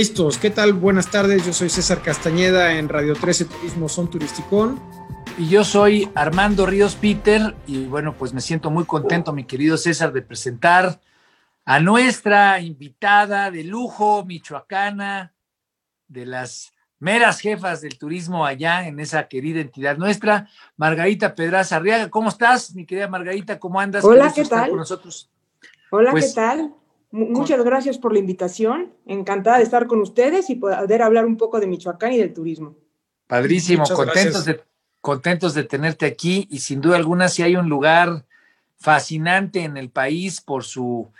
Listos, ¿qué tal? Buenas tardes, yo soy César Castañeda en Radio 13 Turismo Son Turisticón. Y yo soy Armando Ríos Peter y bueno, pues me siento muy contento, mi querido César, de presentar a nuestra invitada de lujo, michoacana, de las meras jefas del turismo allá en esa querida entidad nuestra, Margarita Pedraza Arriaga. ¿Cómo estás, mi querida Margarita? ¿Cómo andas? Hola, ¿qué tal? nosotros. Hola, ¿qué pues, tal? Muchas gracias por la invitación. Encantada de estar con ustedes y poder hablar un poco de Michoacán y del turismo. Padrísimo, contentos de, contentos de tenerte aquí y sin duda alguna si hay un lugar fascinante en el país por su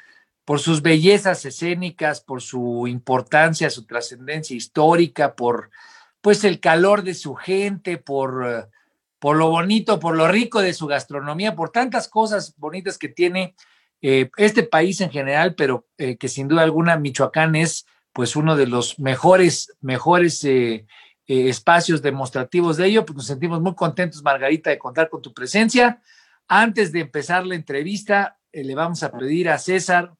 por sus bellezas escénicas, por su importancia, su trascendencia histórica, por pues el calor de su gente, por, por lo bonito, por lo rico de su gastronomía, por tantas cosas bonitas que tiene eh, este país en general, pero eh, que sin duda alguna Michoacán es pues uno de los mejores, mejores eh, espacios demostrativos de ello. Pues nos sentimos muy contentos, Margarita, de contar con tu presencia. Antes de empezar la entrevista, le vamos a pedir a César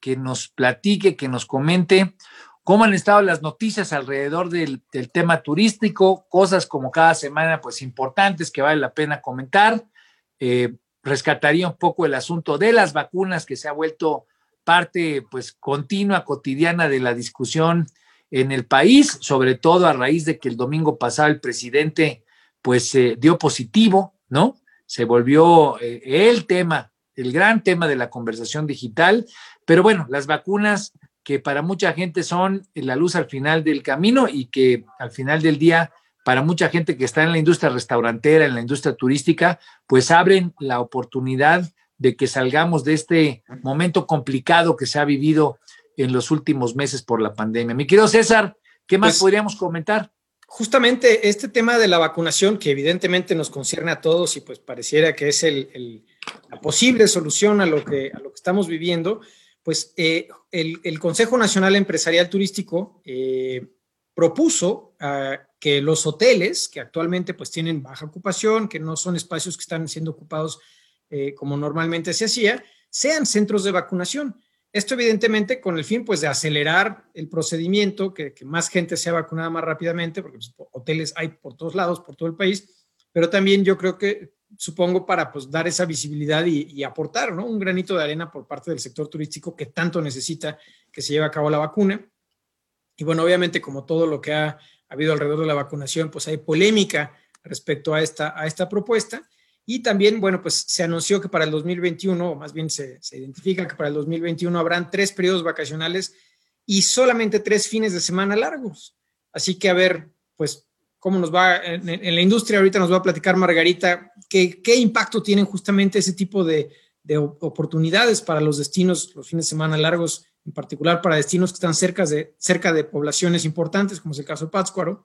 que nos platique, que nos comente cómo han estado las noticias alrededor del, tema turístico, cosas como cada semana, pues importantes que vale la pena comentar. Rescataría un poco el asunto de las vacunas que se ha vuelto parte pues continua, cotidiana de la discusión en el país, sobre todo a raíz de que el domingo pasado el presidente pues eh, dio positivo, ¿no? Se volvió eh, el tema, el gran tema de la conversación digital, pero bueno, las vacunas que para mucha gente son la luz al final del camino y que al final del día para mucha gente que está en la industria restaurantera, en la industria turística, pues abren la oportunidad de que salgamos de este momento complicado que se ha vivido en los últimos meses por la pandemia. Mi querido César, ¿qué más pues, podríamos comentar? Justamente este tema de la vacunación, que evidentemente nos concierne a todos y pues pareciera que es el, la posible solución a lo que, a lo que estamos viviendo, pues eh, el, Consejo Nacional Empresarial Turístico eh, propuso uh, que los hoteles, que actualmente pues tienen baja ocupación, que no son espacios que están siendo ocupados eh, como normalmente se hacía, sean centros de vacunación. Esto evidentemente con el fin pues de acelerar el procedimiento, que, más gente sea vacunada más rápidamente, porque pues, hoteles hay por todos lados, por todo el país, pero también yo creo que supongo para pues dar esa visibilidad y, aportar ¿no? un granito de arena por parte del sector turístico que tanto necesita que se lleve a cabo la vacuna. Y bueno, obviamente como todo lo que ha ha habido alrededor de la vacunación, pues hay polémica respecto a esta, a esta propuesta. Y también, bueno, pues se anunció que para el 2021, o más bien se, identifica que para el 2021 habrán tres periodos vacacionales y solamente tres fines de semana largos. Así que a ver, pues, cómo nos va en, la industria. Ahorita nos va a platicar Margarita qué, qué impacto tienen justamente ese tipo de, de oportunidades para los destinos, los fines de semana largos en particular para destinos que están cerca de, cerca de poblaciones importantes, como es el caso de Pátzcuaro,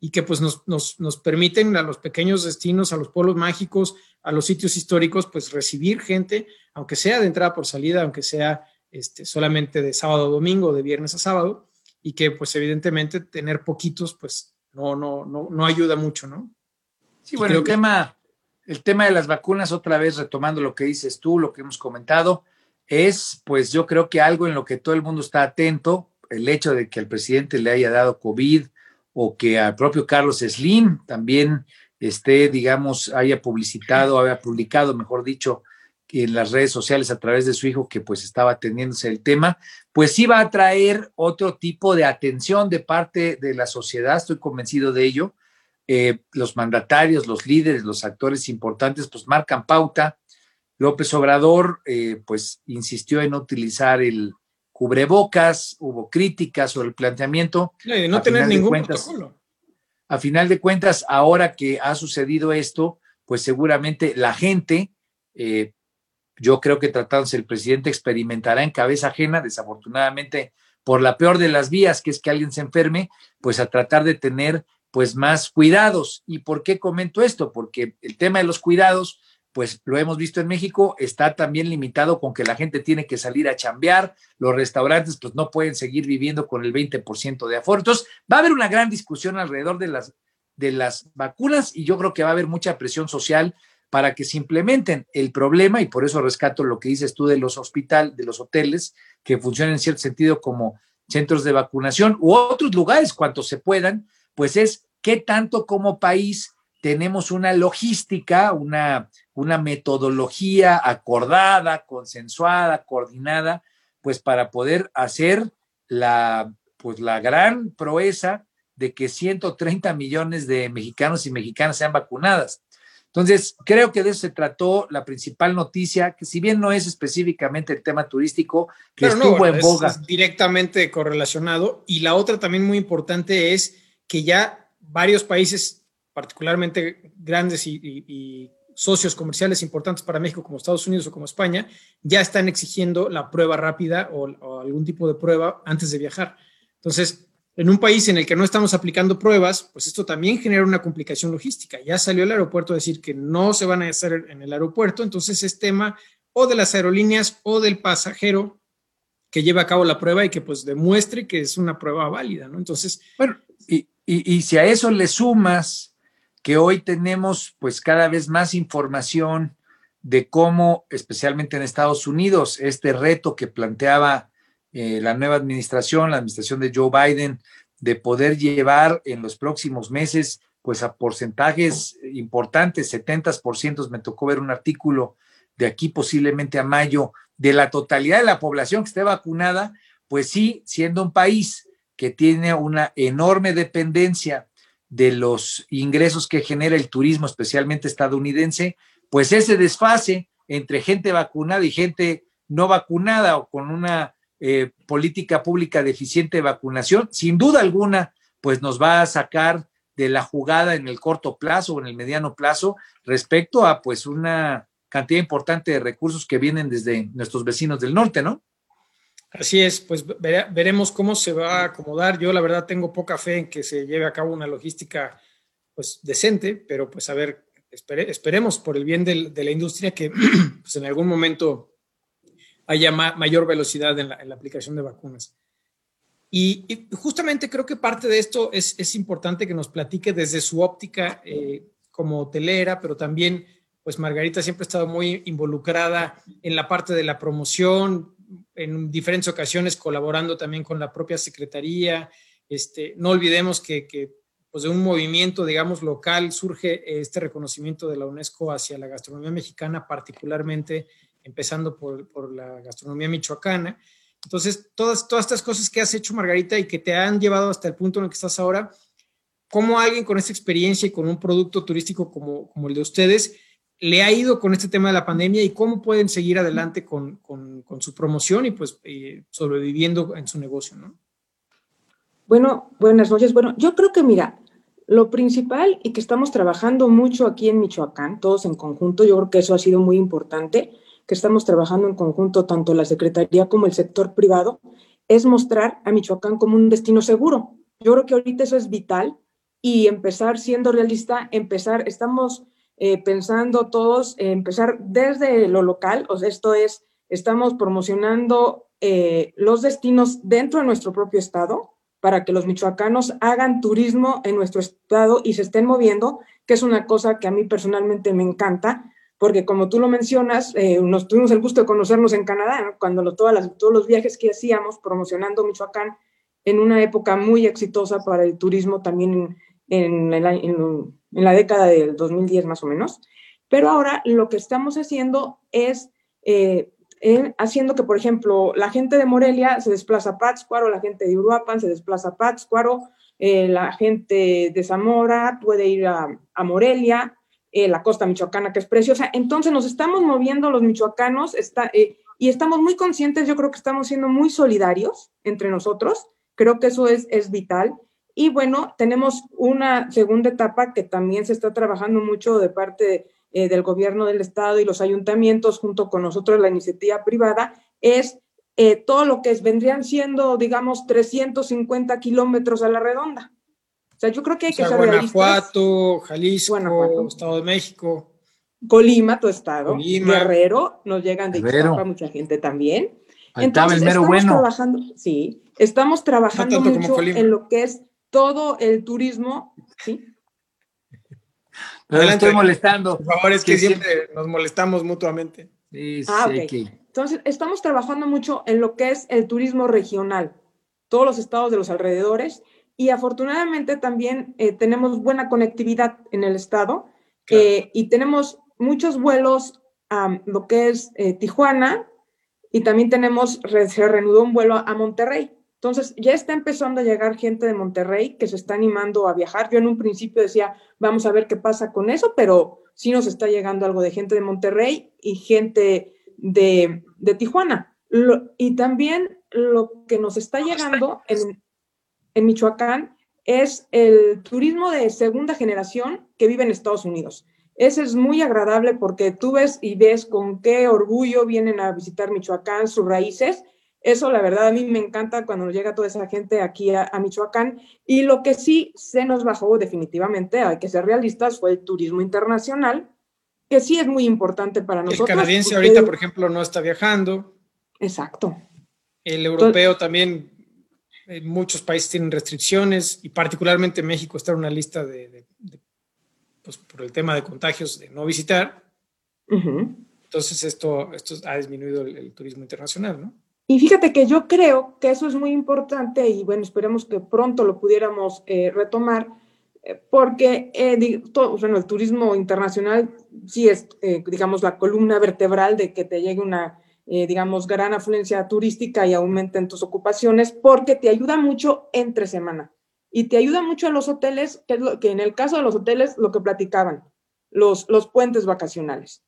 y que pues nos, nos, nos, permiten a los pequeños destinos, a los pueblos mágicos, a los sitios históricos, pues recibir gente, aunque sea de entrada por salida, aunque sea este, solamente de sábado a domingo, de viernes a sábado, y que pues evidentemente tener poquitos, pues no, no, no, no ayuda mucho, ¿no? Sí, bueno, el, tema, el tema de las vacunas, otra vez retomando lo que dices tú, lo que hemos comentado, es, pues yo creo que algo en lo que todo el mundo está atento, el hecho de que al presidente le haya dado COVID o que al propio Carlos Slim también esté, digamos, haya publicitado, haya publicado, mejor dicho, en las redes sociales a través de su hijo que pues estaba atendiéndose el tema, pues sí va a traer otro tipo de atención de parte de la sociedad, estoy convencido de ello. Eh, los mandatarios, los líderes, los actores importantes, pues marcan pauta López Obrador, eh, pues, insistió en utilizar el cubrebocas, hubo críticas sobre el planteamiento. No, y de no tener ningún protocolo. A final de cuentas, ahora que ha sucedido esto, pues seguramente la gente, eh, yo creo que tratándose el presidente, experimentará en cabeza ajena, desafortunadamente, por la peor de las vías, que es que alguien se enferme, pues a tratar de tener pues más cuidados. ¿Y por qué comento esto? Porque el tema de los cuidados, pues lo hemos visto en México, está también limitado con que la gente tiene que salir a chambear, los restaurantes pues no pueden seguir viviendo con el 20% de aforo. Entonces, va a haber una gran discusión alrededor de las, de las vacunas y yo creo que va a haber mucha presión social para que se implementen el problema y por eso rescato lo que dices tú de los hospitales, de los hoteles, que funcionan en cierto sentido como centros de vacunación u otros lugares, cuanto se puedan, pues es qué tanto como país tenemos una logística, una, una metodología acordada, consensuada, coordinada, pues para poder hacer la, pues la gran proeza de que 130 millones de mexicanos y mexicanas sean vacunadas. Entonces, creo que de eso se trató la principal noticia, que si bien no es específicamente el tema turístico, que estuvo en boga. Es directamente correlacionado. Y la otra también muy importante es que ya varios países, particularmente grandes y, socios comerciales importantes para México, como Estados Unidos o como España, ya están exigiendo la prueba rápida o, algún tipo de prueba antes de viajar. Entonces, en un país en el que no estamos aplicando pruebas, pues esto también genera una complicación logística. Ya salió el aeropuerto a decir que no se van a hacer en el aeropuerto, entonces es tema o de las aerolíneas o del pasajero que lleva a cabo la prueba y que pues demuestre que es una prueba válida, ¿no? Entonces... Bueno, y, y si a eso le sumas que hoy tenemos pues cada vez más información de cómo, especialmente en Estados Unidos, este reto que planteaba eh, la nueva administración, la administración de Joe Biden, de poder llevar en los próximos meses, pues a porcentajes importantes, 70%, me tocó ver un artículo de aquí posiblemente a mayo, de la totalidad de la población que esté vacunada, pues sí, siendo un país que tiene una enorme dependencia de los ingresos que genera el turismo, especialmente estadounidense, pues ese desfase entre gente vacunada y gente no vacunada o con una eh, política pública deficiente de vacunación, sin duda alguna, pues nos va a sacar de la jugada en el corto plazo o en el mediano plazo respecto a pues una cantidad importante de recursos que vienen desde nuestros vecinos del norte, ¿no? Así es, pues veremos cómo se va a acomodar. Yo la verdad tengo poca fe en que se lleve a cabo una logística pues decente, pero pues a ver, esperemos por el bien de la industria que pues en algún momento haya mayor velocidad en la, aplicación de vacunas. Y, justamente creo que parte de esto es, importante que nos platique desde su óptica eh, como hotelera, pero también, pues Margarita siempre ha estado muy involucrada en la parte de la promoción, en diferentes ocasiones colaborando también con la propia Secretaría. Este, no olvidemos que, que pues de un movimiento, digamos, local surge este reconocimiento de la UNESCO hacia la gastronomía mexicana, particularmente empezando por, la gastronomía michoacana. Entonces, todas, todas estas cosas que has hecho, Margarita, y que te han llevado hasta el punto en el que estás ahora, ¿cómo alguien con esta experiencia y con un producto turístico como, como el de ustedes le ha ido con este tema de la pandemia y cómo pueden seguir adelante con, con, su promoción y pues eh, sobreviviendo en su negocio, ¿no? Bueno, buenas noches. Bueno, yo creo que mira, lo principal y que estamos trabajando mucho aquí en Michoacán, todos en conjunto, yo creo que eso ha sido muy importante, que estamos trabajando en conjunto, tanto la Secretaría como el sector privado, es mostrar a Michoacán como un destino seguro. Yo creo que ahorita eso es vital y empezar siendo realista, empezar, estamos eh, pensando todos, empezar desde lo local, o sea, esto es, estamos promocionando eh, los destinos dentro de nuestro propio estado para que los michoacanos hagan turismo en nuestro estado y se estén moviendo, que es una cosa que a mí personalmente me encanta, porque como tú lo mencionas, eh, nos tuvimos el gusto de conocernos en Canadá, cuando todas las, todos los viajes que hacíamos promocionando Michoacán en una época muy exitosa para el turismo también en, en, la década del 2010 más o menos. Pero ahora lo que estamos haciendo es eh, haciendo que, por ejemplo, la gente de Morelia se desplaza a Pátzcuaro, la gente de Uruapan se desplaza a Pátzcuaro, eh, la gente de Zamora puede ir a, a Morelia, eh, la costa michoacana, que es preciosa. Entonces nos estamos moviendo los michoacanos está, eh, y estamos muy conscientes, yo creo que estamos siendo muy solidarios entre nosotros, creo que eso es, es vital. Y bueno, tenemos una segunda etapa que también se está trabajando mucho de parte eh, del gobierno del estado y los ayuntamientos junto con nosotros, la iniciativa privada, es todo lo que es, vendrían siendo, digamos, 350 kilómetros a la redonda. O sea, yo creo que hay que ser Guanajuato, Jalisco, Estado de México. Colima, tu estado. Guerrero, nos llegan de Ixtapa mucha gente también. Entonces, estamos trabajando, sí, estamos trabajando mucho en lo que es todo el turismo, ¿sí? Pero estoy molestando. Por favor, es que siempre nos molestamos mutuamente. Sí, ah, ok. Entonces, estamos trabajando mucho en lo que es el turismo regional. todos los estados de los alrededores y afortunadamente también eh, tenemos buena conectividad en el estado eh, y tenemos muchos vuelos a lo que es eh, Tijuana y también tenemos, se reanudó un vuelo a Monterrey. Entonces, ya está empezando a llegar gente de Monterrey que se está animando a viajar. Yo en un principio decía, vamos a ver qué pasa con eso, pero sí nos está llegando algo de gente de Monterrey y gente de, Tijuana. y también lo que nos está llegando en, en Michoacán es el turismo de segunda generación que vive en Estados Unidos. Ese es muy agradable porque tú ves y ves con qué orgullo vienen a visitar Michoacán, sus raíces. Eso, la verdad, a mí me encanta cuando llega toda esa gente aquí a, Michoacán. Y lo que sí se nos bajó definitivamente, hay que ser realistas, fue el turismo internacional, que sí es muy importante para nosotros. El canadiense ahorita, por ejemplo, no está viajando. Exacto. El europeo también, en muchos países tienen restricciones y particularmente México está en una lista de, pues, por el tema de contagios de no visitar. Entonces esto, esto ha disminuido el, turismo internacional, ¿no? Y fíjate que yo creo que eso es muy importante y bueno, esperemos que pronto lo pudiéramos eh, retomar, eh, porque eh, todo, bueno, el turismo internacional sí es, digamos, la columna vertebral de que te llegue una eh, digamos, gran afluencia turística y aumenten tus ocupaciones porque te ayuda mucho entre semana y te ayuda mucho en los hoteles, que es lo que en el caso de los hoteles, lo que platicaban, los, los puentes vacacionales.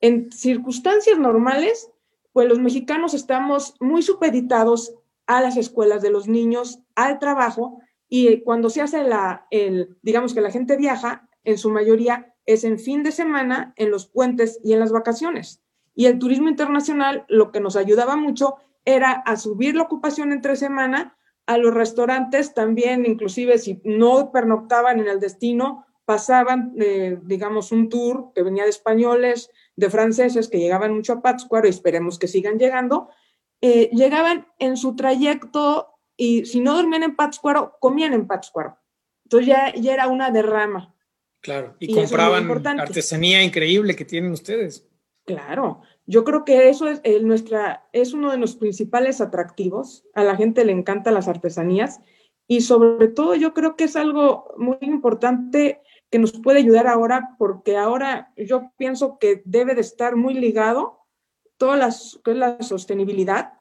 En circunstancias normales, pues los mexicanos estamos muy supeditados a las escuelas de los niños, al trabajo, y cuando se hace la, el, digamos que la gente viaja, en su mayoría es en fin de semana, en los puentes y en las vacaciones. Y el turismo internacional lo que nos ayudaba mucho era a subir la ocupación entre semana, a los restaurantes también, inclusive si no pernoctaban en el destino, pasaban, eh, digamos, un tour que venía de españoles, de franceses que llegaban mucho a Pátzcuaro y esperemos que sigan llegando, eh, llegaban en su trayecto y si no dormían en Pátzcuaro, comían en Pátzcuaro. Entonces ya, ya era una derrama. Claro, y, y compraban artesanía increíble que tienen ustedes. Claro, yo creo que eso es, nuestra, es uno de los principales atractivos. A la gente le encantan las artesanías y sobre todo yo creo que es algo muy importante que nos puede ayudar ahora porque ahora yo pienso que debe de estar muy ligado toda las, la sostenibilidad,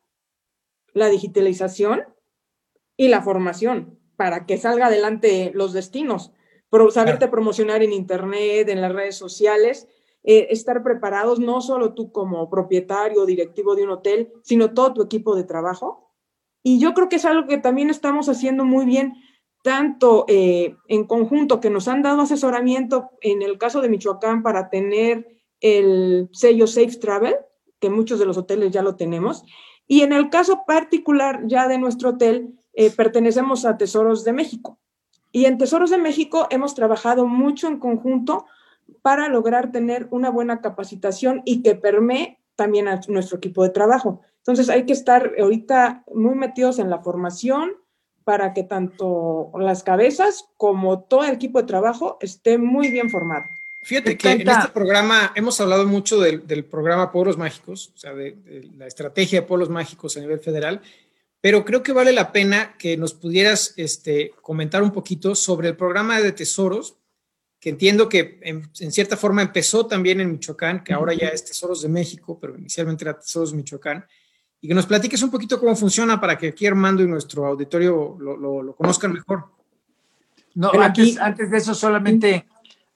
la digitalización y la formación para que salga adelante los destinos. Pero saberte promocionar en internet, en las redes sociales eh, estar preparados, no solo tú como propietario o directivo de un hotel, sino todo tu equipo de trabajo. Y yo creo que es algo que también estamos haciendo muy bien, tanto eh, en conjunto que nos han dado asesoramiento en el caso de Michoacán para tener el sello Safe Travel, que muchos de los hoteles ya lo tenemos, y en el caso particular ya de nuestro hotel, eh, pertenecemos a Tesoros de México. Y en Tesoros de México hemos trabajado mucho en conjunto para lograr tener una buena capacitación y que permee también a nuestro equipo de trabajo. Entonces hay que estar ahorita muy metidos en la formación para que tanto las cabezas como todo el equipo de trabajo esté muy bien formado. Fíjate que en este programa hemos hablado mucho del, programa Pueblos Mágicos, o sea, de, la estrategia de Pueblos Mágicos a nivel federal, pero creo que vale la pena que nos pudieras este, comentar un poquito sobre el programa de tesoros, que entiendo que en, cierta forma empezó también en Michoacán, que ahora ya es Tesoros de México, pero inicialmente era Tesoros de Michoacán, y que nos platiques un poquito cómo funciona para que aquí Armando y nuestro auditorio lo, conozcan mejor. No, antes, antes de eso solamente,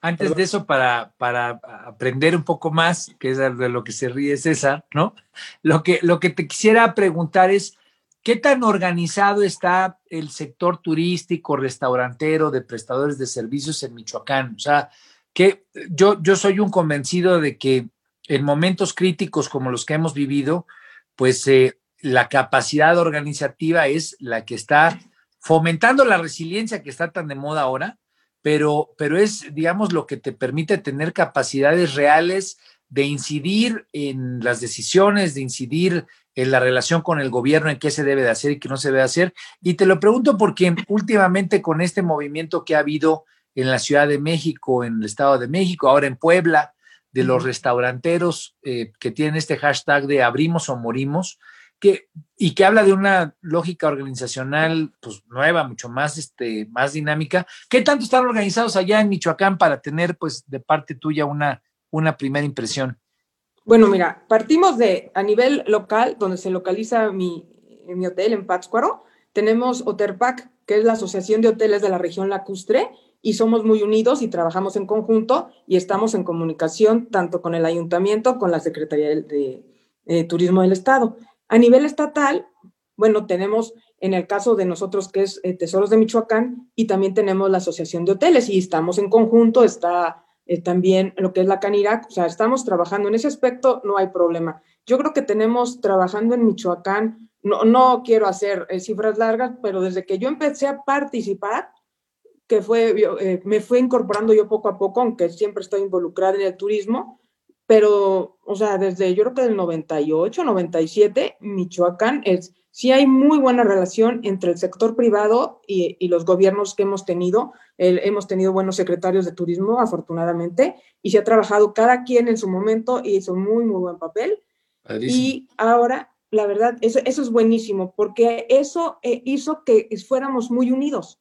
antes de eso para, para aprender un poco más, que es de lo que se ríe César, ¿no? Lo que, lo que te quisiera preguntar es, ¿Qué tan organizado está el sector turístico, restaurantero, de prestadores de servicios en Michoacán? O sea, que yo, yo soy un convencido de que en momentos críticos como los que hemos vivido, pues eh, la capacidad organizativa es la que está fomentando la resiliencia que está tan de moda ahora, pero, pero es, digamos, lo que te permite tener capacidades reales de incidir en las decisiones, de incidir en la relación con el gobierno, en qué se debe de hacer y qué no se debe hacer. Y te lo pregunto porque últimamente con este movimiento que ha habido en la Ciudad de México, en el Estado de México, ahora en Puebla, de los restauranteros eh, que tienen este hashtag de abrimos o morimos, que, y que habla de una lógica organizacional pues, nueva, mucho más, este, más dinámica. ¿Qué tanto están organizados allá en Michoacán para tener pues, de parte tuya una, una primera impresión? Bueno, mira, partimos de a nivel local, donde se localiza mi, mi hotel en Pátzcuaro, tenemos Oterpac, que es la Asociación de Hoteles de la región lacustre, y somos muy unidos y trabajamos en conjunto y estamos en comunicación tanto con el ayuntamiento, con la Secretaría de, Turismo del Estado. A nivel estatal, bueno, tenemos en el caso de nosotros que es eh, Tesoros de Michoacán y también tenemos la Asociación de Hoteles y estamos en conjunto, está eh, también lo que es la Canirac, o sea, estamos trabajando en ese aspecto, no hay problema. Yo creo que tenemos trabajando en Michoacán, no, no quiero hacer eh, cifras largas, pero desde que yo empecé a participar, que fue, eh, me fue incorporando yo poco a poco, aunque siempre estoy involucrada en el turismo, pero, o sea, desde yo creo que del 98, 97, Michoacán es, sí hay muy buena relación entre el sector privado y, y los gobiernos que hemos tenido. hemos tenido buenos secretarios de turismo, afortunadamente, y se ha trabajado cada quien en su momento y hizo muy, muy buen papel. Y ahora, la verdad, eso, eso es buenísimo, porque eso eh, hizo que fuéramos muy unidos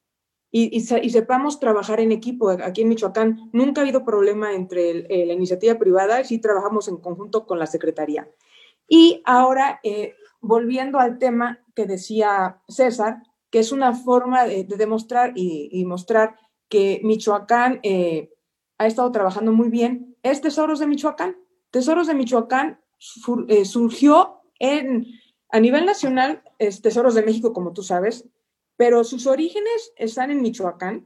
y, sepamos trabajar en equipo. Aquí en Michoacán nunca ha habido problema entre eh, la iniciativa privada, sí trabajamos en conjunto con la Secretaría. Y ahora, eh, volviendo al tema que decía César, que es una forma de, demostrar y, mostrar que Michoacán eh, ha estado trabajando muy bien, es Tesoros de Michoacán. Tesoros de Michoacán surgió en, a nivel nacional, es Tesoros de México, como tú sabes, pero sus orígenes están en Michoacán.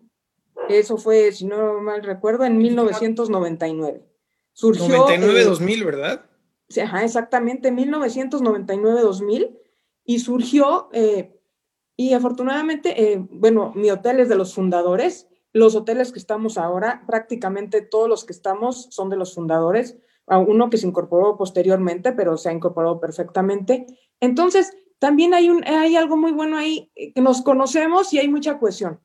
Eso fue, si no mal recuerdo, en 1999. Surgió. 99-2000, ¿verdad? Ajá, exactamente, 1999-2000. Y surgió, eh, y afortunadamente, eh, bueno, mi hotel es de los fundadores. Los hoteles que estamos ahora, prácticamente todos los que estamos son de los fundadores. Uno que se incorporó posteriormente, pero se ha incorporado perfectamente. Entonces, también hay, un, hay algo muy bueno ahí, eh, que nos conocemos y hay mucha cohesión.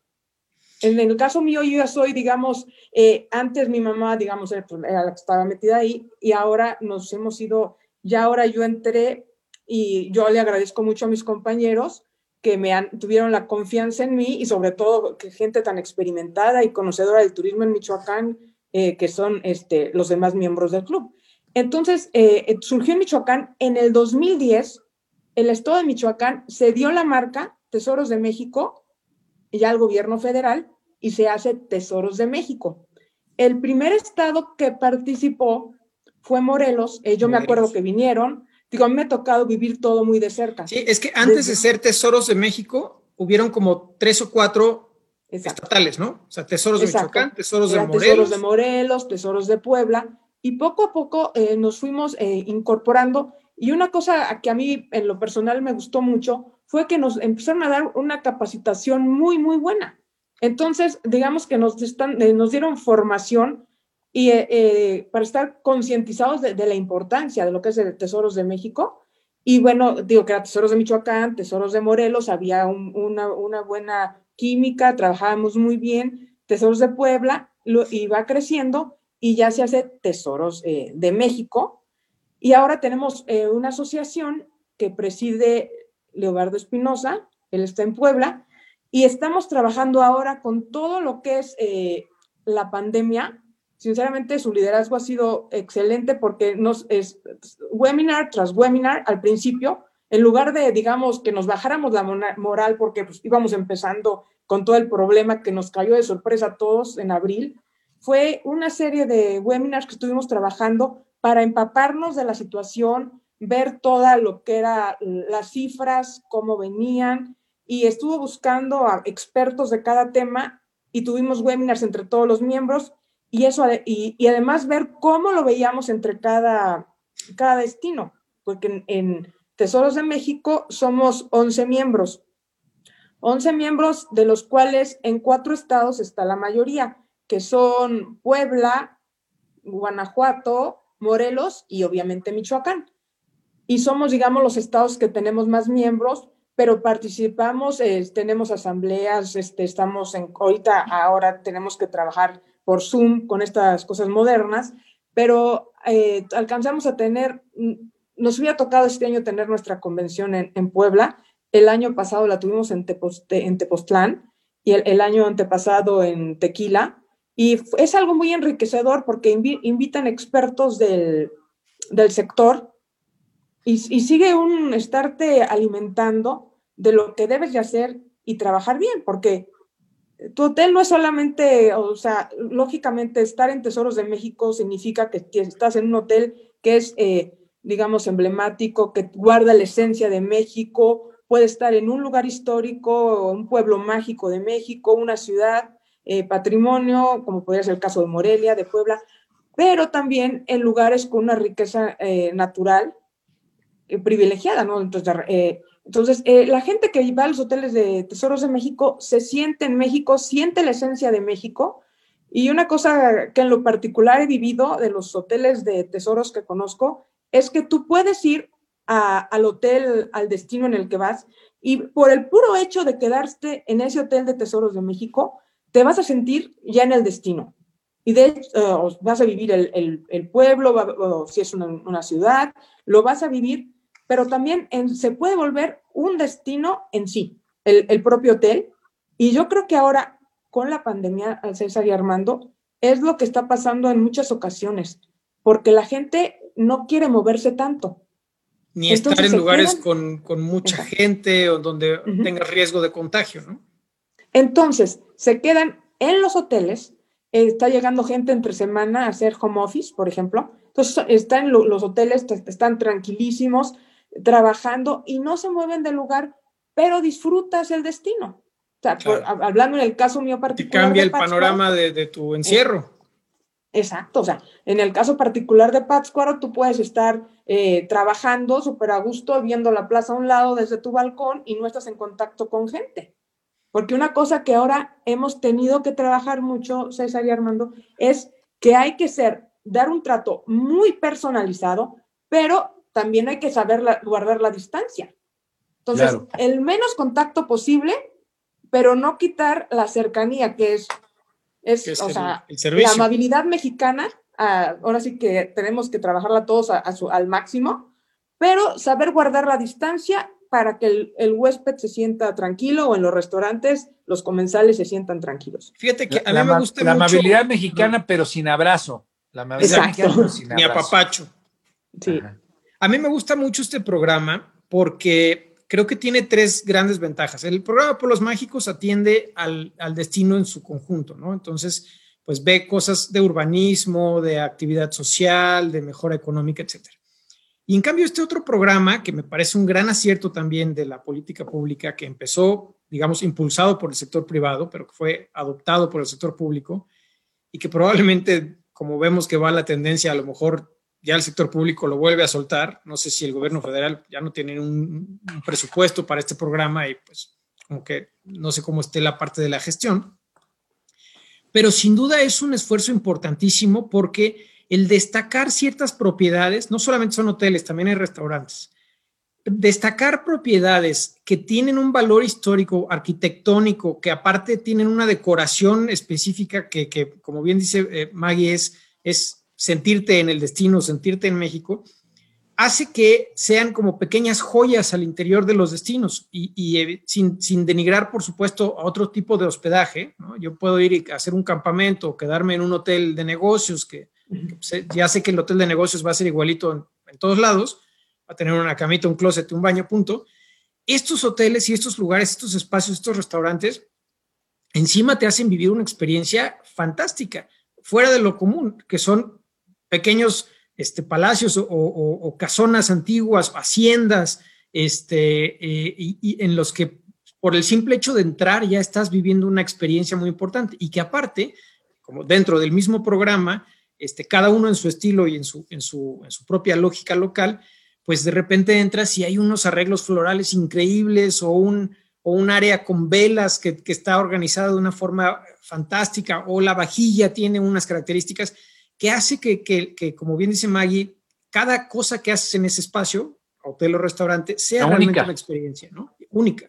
En el caso mío, yo ya soy, digamos, eh, antes mi mamá, digamos, era la que estaba metida ahí y ahora nos hemos ido, ya ahora yo entré y yo le agradezco mucho a mis compañeros que me han, tuvieron la confianza en mí y sobre todo que gente tan experimentada y conocedora del turismo en Michoacán, eh, que son este, los demás miembros del club. Entonces, surgió en Michoacán en el 2010 el Estado de Michoacán se dio la marca Tesoros de México ya al gobierno federal y se hace Tesoros de México. El primer estado que participó fue Morelos. Eh, yo me acuerdo que vinieron. Digo, a mí me ha tocado vivir todo muy de cerca. Sí, es que antes de ser Tesoros de México, hubieron como tres o cuatro estatales, ¿no? O sea, Tesoros de Michoacán, Tesoros de Morelos. Tesoros de Morelos, Tesoros de Puebla. Y poco a poco eh, nos fuimos eh, incorporando y una cosa que a mí en lo personal me gustó mucho fue que nos empezaron a dar una capacitación muy, muy buena. Entonces, digamos que nos, están, eh, nos dieron formación y, eh, eh, para estar concientizados de, la importancia de lo que es el Tesoros de México. Y bueno, digo que era Tesoros de Michoacán, Tesoros de Morelos, había una, una, buena química, trabajábamos muy bien. Tesoros de Puebla lo, iba creciendo y ya se hace Tesoros de México, y ahora tenemos eh, una asociación que preside Leobardo Espinosa, él está en Puebla, y estamos trabajando ahora con todo lo que es eh, la pandemia. Sinceramente, su liderazgo ha sido excelente porque nos es webinar tras webinar al principio, en lugar de, digamos, que nos bajáramos la moral porque pues, íbamos empezando con todo el problema que nos cayó de sorpresa a todos en abril, fue una serie de webinars que estuvimos trabajando para empaparnos de la situación, ver toda lo que eran las cifras, cómo venían, y estuvo buscando a expertos de cada tema y tuvimos webinars entre todos los miembros y eso y, además ver cómo lo veíamos entre cada, cada destino, porque en, Tesoros de México somos 11 miembros, 11 miembros de los cuales en cuatro estados está la mayoría, que son Puebla, Guanajuato, Morelos y obviamente Michoacán. Y somos, digamos, los estados que tenemos más miembros, pero participamos, eh, tenemos asambleas, este, estamos en, ahorita, ahora tenemos que trabajar por Zoom con estas cosas modernas, pero eh, alcanzamos a tener nos hubiera tocado este año tener nuestra convención en, Puebla. El año pasado la tuvimos en, en Tepoztlán y el, año antepasado en Tequila. Y es algo muy enriquecedor porque invitan expertos del, del sector y, sigue un estarte alimentando de lo que debes de hacer y trabajar bien, porque tu hotel no es solamente, o sea, lógicamente estar en Tesoros de México significa que estás en un hotel que es, eh, digamos, emblemático, que guarda la esencia de México, puede estar en un lugar histórico, un pueblo mágico de México, una ciudad, eh, patrimonio, como podría ser el caso de Morelia, de Puebla, pero también en lugares con una riqueza eh, natural privilegiada, ¿no? Entonces, entonces, eh, la gente que va a los hoteles de Tesoros de México se siente en México, siente la esencia de México. Y una cosa que en lo particular he vivido de los hoteles de tesoros que conozco es que tú puedes ir al hotel, al destino en el que vas, y por el puro hecho de quedarte en ese hotel de tesoros de México, te vas a sentir ya en el destino. Y de hecho, eh, vas a vivir el, pueblo, o si es una, una ciudad, lo vas a vivir pero también se puede volver un destino en sí, el, propio hotel. Y yo creo que ahora, con la pandemia, César y Armando, es lo que está pasando en muchas ocasiones, porque la gente no quiere moverse tanto. Ni estar en lugares con, mucha gente o donde tenga riesgo de contagio, ¿no? Entonces, se quedan en los hoteles, está llegando gente entre semana a hacer home office, por ejemplo. Entonces, están los hoteles, están tranquilísimos, trabajando y no se mueven del lugar, pero disfrutas el destino. O sea, hablando en el caso mío particular. Y cambia el panorama de, tu encierro. exacto, o sea, en el caso particular de Pátzcuaro, tú puedes estar eh, trabajando súper a gusto, viendo la plaza a un lado desde tu balcón y no estás en contacto con gente. Porque una cosa que ahora hemos tenido que trabajar mucho, César y Armando, es que hay que ser, dar un trato muy personalizado, pero también hay que saber guardar la distancia. Entonces, el menos contacto posible, pero no quitar la cercanía, que es, es, o sea, la amabilidad mexicana, ah, ahora sí que tenemos que trabajarla todos a, al máximo, pero saber guardar la distancia para que el, huésped se sienta tranquilo o en los restaurantes los comensales se sientan tranquilos. Fíjate que a mí me gusta la amabilidad mexicana, pero sin abrazo. La amabilidad mexicana, pero sin abrazo. Ni apapacho. Sí. A mí me gusta mucho este programa porque creo que tiene tres grandes ventajas. El programa Polos Mágicos atiende al, destino en su conjunto, ¿no? Entonces, pues ve cosas de urbanismo, de actividad social, de mejora económica, etcétera. Y en cambio, este otro programa, que me parece un gran acierto también de la política pública, que empezó, digamos, impulsado por el sector privado, pero que fue adoptado por el sector público, y que probablemente, como vemos que va la tendencia, a lo mejor ya el sector público lo vuelve a soltar. No sé si el gobierno federal ya no tiene un, presupuesto para este programa y pues como que no sé cómo esté la parte de la gestión. Pero sin duda es un esfuerzo importantísimo porque el destacar ciertas propiedades, no solamente son hoteles, también hay restaurantes, destacar propiedades que tienen un valor histórico, arquitectónico, que aparte tienen una decoración específica que, como bien dice eh, Maggie, es, es sentirte en el destino, sentirte en México, hace que sean como pequeñas joyas al interior de los destinos y, eh, sin, denigrar, por supuesto, a otro tipo de hospedaje. Yo puedo ir a hacer un campamento quedarme en un hotel de negocios, que, ya sé que el hotel de negocios va a ser igualito en, en, todos lados, va a tener una camita, un closet, un baño, punto. Estos hoteles y estos lugares, estos espacios, estos restaurantes, encima te hacen vivir una experiencia fantástica, fuera de lo común, que son pequeños este, palacios o, casonas antiguas, haciendas, este, eh, y, en los que por el simple hecho de entrar ya estás viviendo una experiencia muy importante y que aparte, como dentro del mismo programa, este, cada uno en su estilo y en su, en su, en su propia lógica local, pues de repente entras y hay unos arreglos florales increíbles o un, o un área con velas que, que está organizada de una forma fantástica o la vajilla tiene unas características que hace que, como bien dice Maggie, cada cosa que haces en ese espacio, hotel o restaurante, sea realmente una experiencia, ¿no? Única.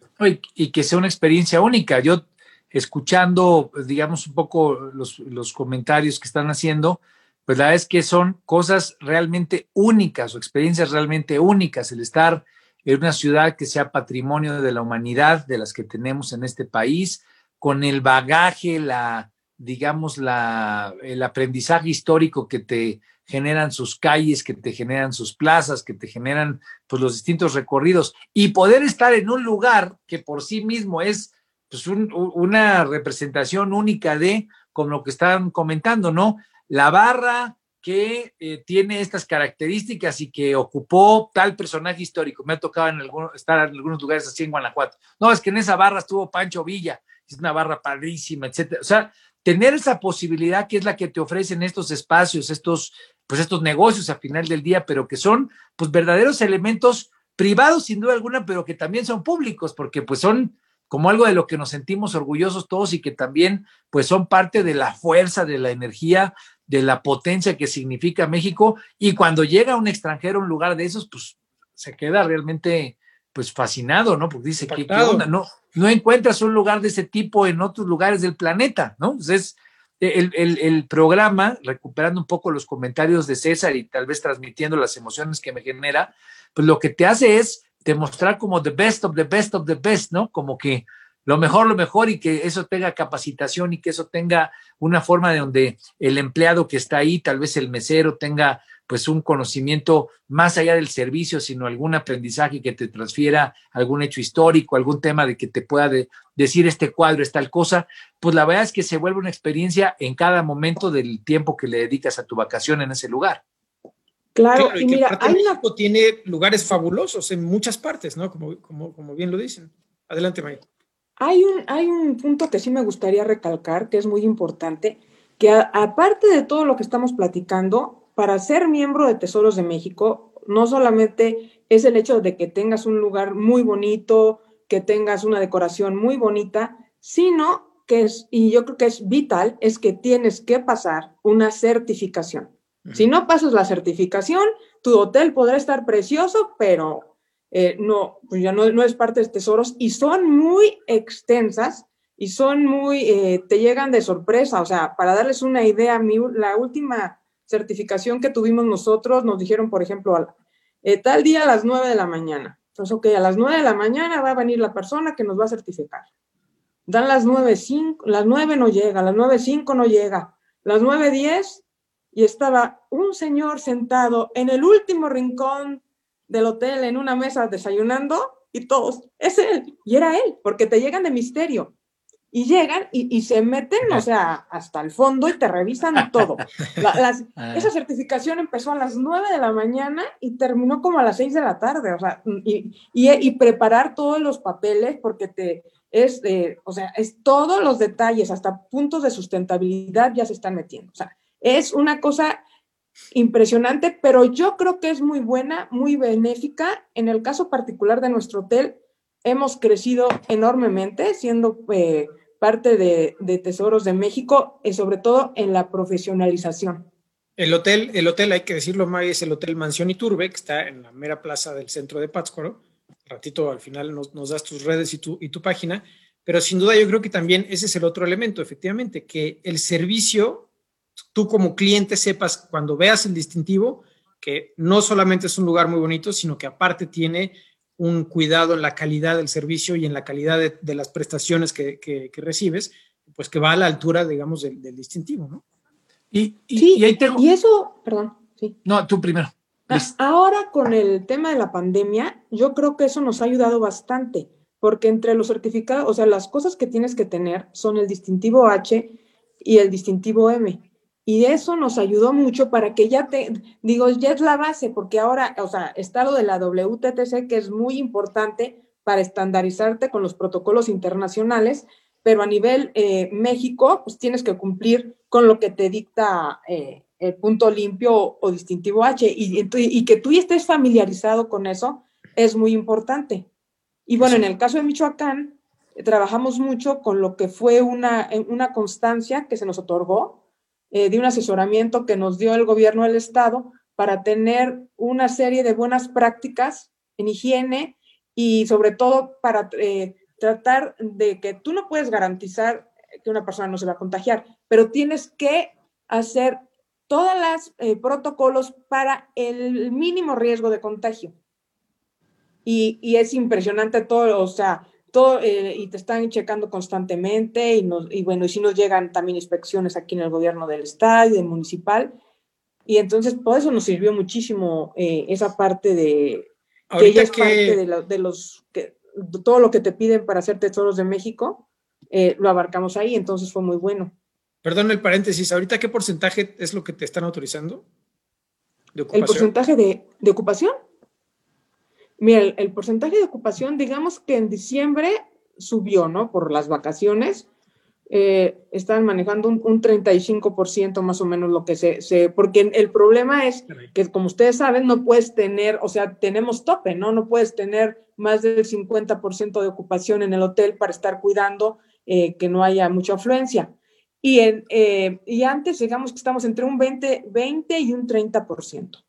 Y, que sea una experiencia única. Yo, escuchando, digamos, un poco los, comentarios que están haciendo, pues la verdad es que son cosas realmente únicas o experiencias realmente únicas, el estar en una ciudad que sea patrimonio de la humanidad, de las que tenemos en este país, con el bagaje, la, digamos, la, el aprendizaje histórico que te generan sus calles, que te generan sus plazas, que te generan pues los distintos recorridos y poder estar en un lugar que por sí mismo es pues, una representación única de, como lo que están comentando, ¿no? La barra que eh, tiene estas características y que ocupó tal personaje histórico. Me ha tocado en estar en algunos lugares así en Guanajuato. No, es que en esa barra estuvo Pancho Villa, es una barra padrísima, etcétera. O sea, tener esa posibilidad que es la que te ofrecen estos espacios, estos, pues estos negocios a final del día, pero que son pues verdaderos elementos privados sin duda alguna, pero que también son públicos, porque pues son como algo de lo que nos sentimos orgullosos todos y que también pues son parte de la fuerza, de la energía, de la potencia que significa México y cuando llega un extranjero a un lugar de esos, pues se queda realmente pues fascinado, ¿no? Porque dice, ¿qué, onda? No, no encuentras un lugar de ese tipo en otros lugares del planeta, ¿no? Entonces, el, el, el, programa, recuperando un poco los comentarios de César y tal vez transmitiendo las emociones que me genera, pues lo que te hace es demostrar como the best of the best of the best, ¿no? Como que lo mejor, lo mejor y que eso tenga capacitación y que eso tenga una forma de donde el empleado que está ahí, tal vez el mesero, tenga pues un conocimiento más allá del servicio, sino algún aprendizaje que te transfiera algún hecho histórico, algún tema de que te pueda decir este cuadro es tal cosa, pues la verdad es que se vuelve una experiencia en cada momento del tiempo que le dedicas a tu vacación en ese lugar. Claro, y, mira, hay tiene lugares fabulosos en muchas partes, ¿no? Como, como, como bien lo dicen. Adelante, Maya. Hay un, hay un punto que sí me gustaría recalcar, que es muy importante, que aparte de todo lo que estamos platicando, para ser miembro de Tesoros de México, no solamente es el hecho de que tengas un lugar muy bonito, que tengas una decoración muy bonita, sino que es, y yo creo que es vital, es que tienes que pasar una certificación. Si no pasas la certificación, tu hotel podrá estar precioso, pero eh, no, pues ya no, no, es parte de tesoros y son muy extensas y son muy, eh, te llegan de sorpresa. O sea, para darles una idea, mi, la última certificación que tuvimos nosotros nos dijeron, por ejemplo, eh, tal día a las 9 de la mañana. Entonces, ok, a las 9 de la mañana va a venir la persona que nos va a certificar. Dan las 9.05, las 9 no llega, las 9.05 no llega, las 9.10 y estaba un señor sentado en el último rincón del hotel en una mesa desayunando y todos, es él, y era él, porque te llegan de misterio. Y llegan y, se meten, o sea, hasta el fondo y te revisan todo. Ah. esa certificación empezó a las 9 de la mañana y terminó como a las 6 de la tarde, o sea, y, y, preparar todos los papeles porque te, es, o sea, es todos los detalles, hasta puntos de sustentabilidad ya se están metiendo. O sea, es una cosa impresionante, pero yo creo que es muy buena, muy benéfica. En el caso particular de nuestro hotel, hemos crecido enormemente, siendo eh, parte de, Tesoros de México y sobre todo en la profesionalización. El hotel, el hotel, hay que decirlo, Maggie, es el Hotel Mansión Iturbe, que está en la mera plaza del centro de Pátzcuaro. ratito al final nos, nos das tus redes y tu, y tu página, pero sin duda yo creo que también ese es el otro elemento, efectivamente, que el servicio tú como cliente sepas cuando veas el distintivo que no solamente es un lugar muy bonito, sino que aparte tiene un cuidado en la calidad del servicio y en la calidad de, las prestaciones que, recibes, pues que va a la altura, digamos, del, distintivo, ¿no? Y, y, y eso, perdón, sí. No, tú primero. Ah, ahora con el tema de la pandemia, yo creo que eso nos ha ayudado bastante, porque entre los certificados, o sea, las cosas que tienes que tener son el distintivo H y el distintivo M. Y eso nos ayudó mucho para que ya te, digo, ya es la base, porque ahora, o sea, está lo de la WTTC, que es muy importante para estandarizarte con los protocolos internacionales, pero a nivel eh, México, pues tienes que cumplir con lo que te dicta eh, el punto limpio o, distintivo H, y, y, que tú estés familiarizado con eso es muy importante. Y bueno, en el caso de Michoacán, trabajamos mucho con lo que fue una, una constancia que se nos otorgó, eh, de un asesoramiento que nos dio el gobierno del estado para tener una serie de buenas prácticas en higiene y sobre todo para eh, tratar de que tú no puedes garantizar que una persona no se va a contagiar, pero tienes que hacer todos los eh, protocolos para el mínimo riesgo de contagio. Y, y, es impresionante todo, o sea, todo, eh, y te están checando constantemente, y, nos, y bueno, y si nos llegan también inspecciones aquí en el gobierno del estado y del municipal, y entonces por eso nos sirvió muchísimo eh, esa parte de, que ya es parte de, de los, que, todo lo que te piden para hacer tesoros de México, lo abarcamos ahí, entonces fue muy bueno. Perdón el paréntesis, ¿ahorita qué porcentaje es lo que te están autorizando? De ocupación? ¿El porcentaje de, de ocupación? Mira, el, porcentaje de ocupación, digamos que en diciembre subió, ¿no? Por las vacaciones. Eh, están manejando un, un, 35% más o menos lo que se, se, porque el problema es que como ustedes saben, no puedes tener, o sea, tenemos tope, ¿no? No puedes tener más del 50% de ocupación en el hotel para estar cuidando eh, que no haya mucha afluencia. Y, en, eh, y antes, digamos que estamos entre un 20, 20 y un 30%.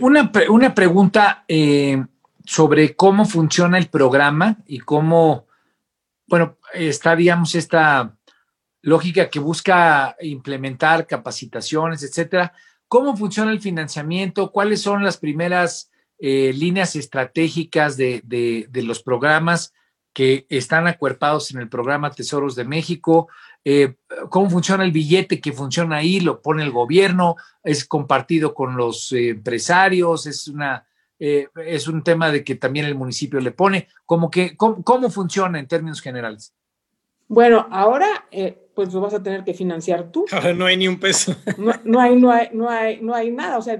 Una, una pregunta eh, sobre cómo funciona el programa y cómo, bueno, está, digamos, esta lógica que busca implementar capacitaciones, etcétera. ¿Cómo funciona el financiamiento? ¿Cuáles son las primeras eh, líneas estratégicas de, de, de, los programas que están acuerpados en el programa Tesoros de México? Eh, cómo funciona el billete que funciona ahí, lo pone el gobierno, es compartido con los eh, empresarios, es una eh, es un tema de que también el municipio le pone, como que cómo, funciona en términos generales. Bueno, ahora pues lo vas a tener que financiar tú. Ahora no hay ni un peso. No, hay, no hay, no hay, no hay nada, o sea,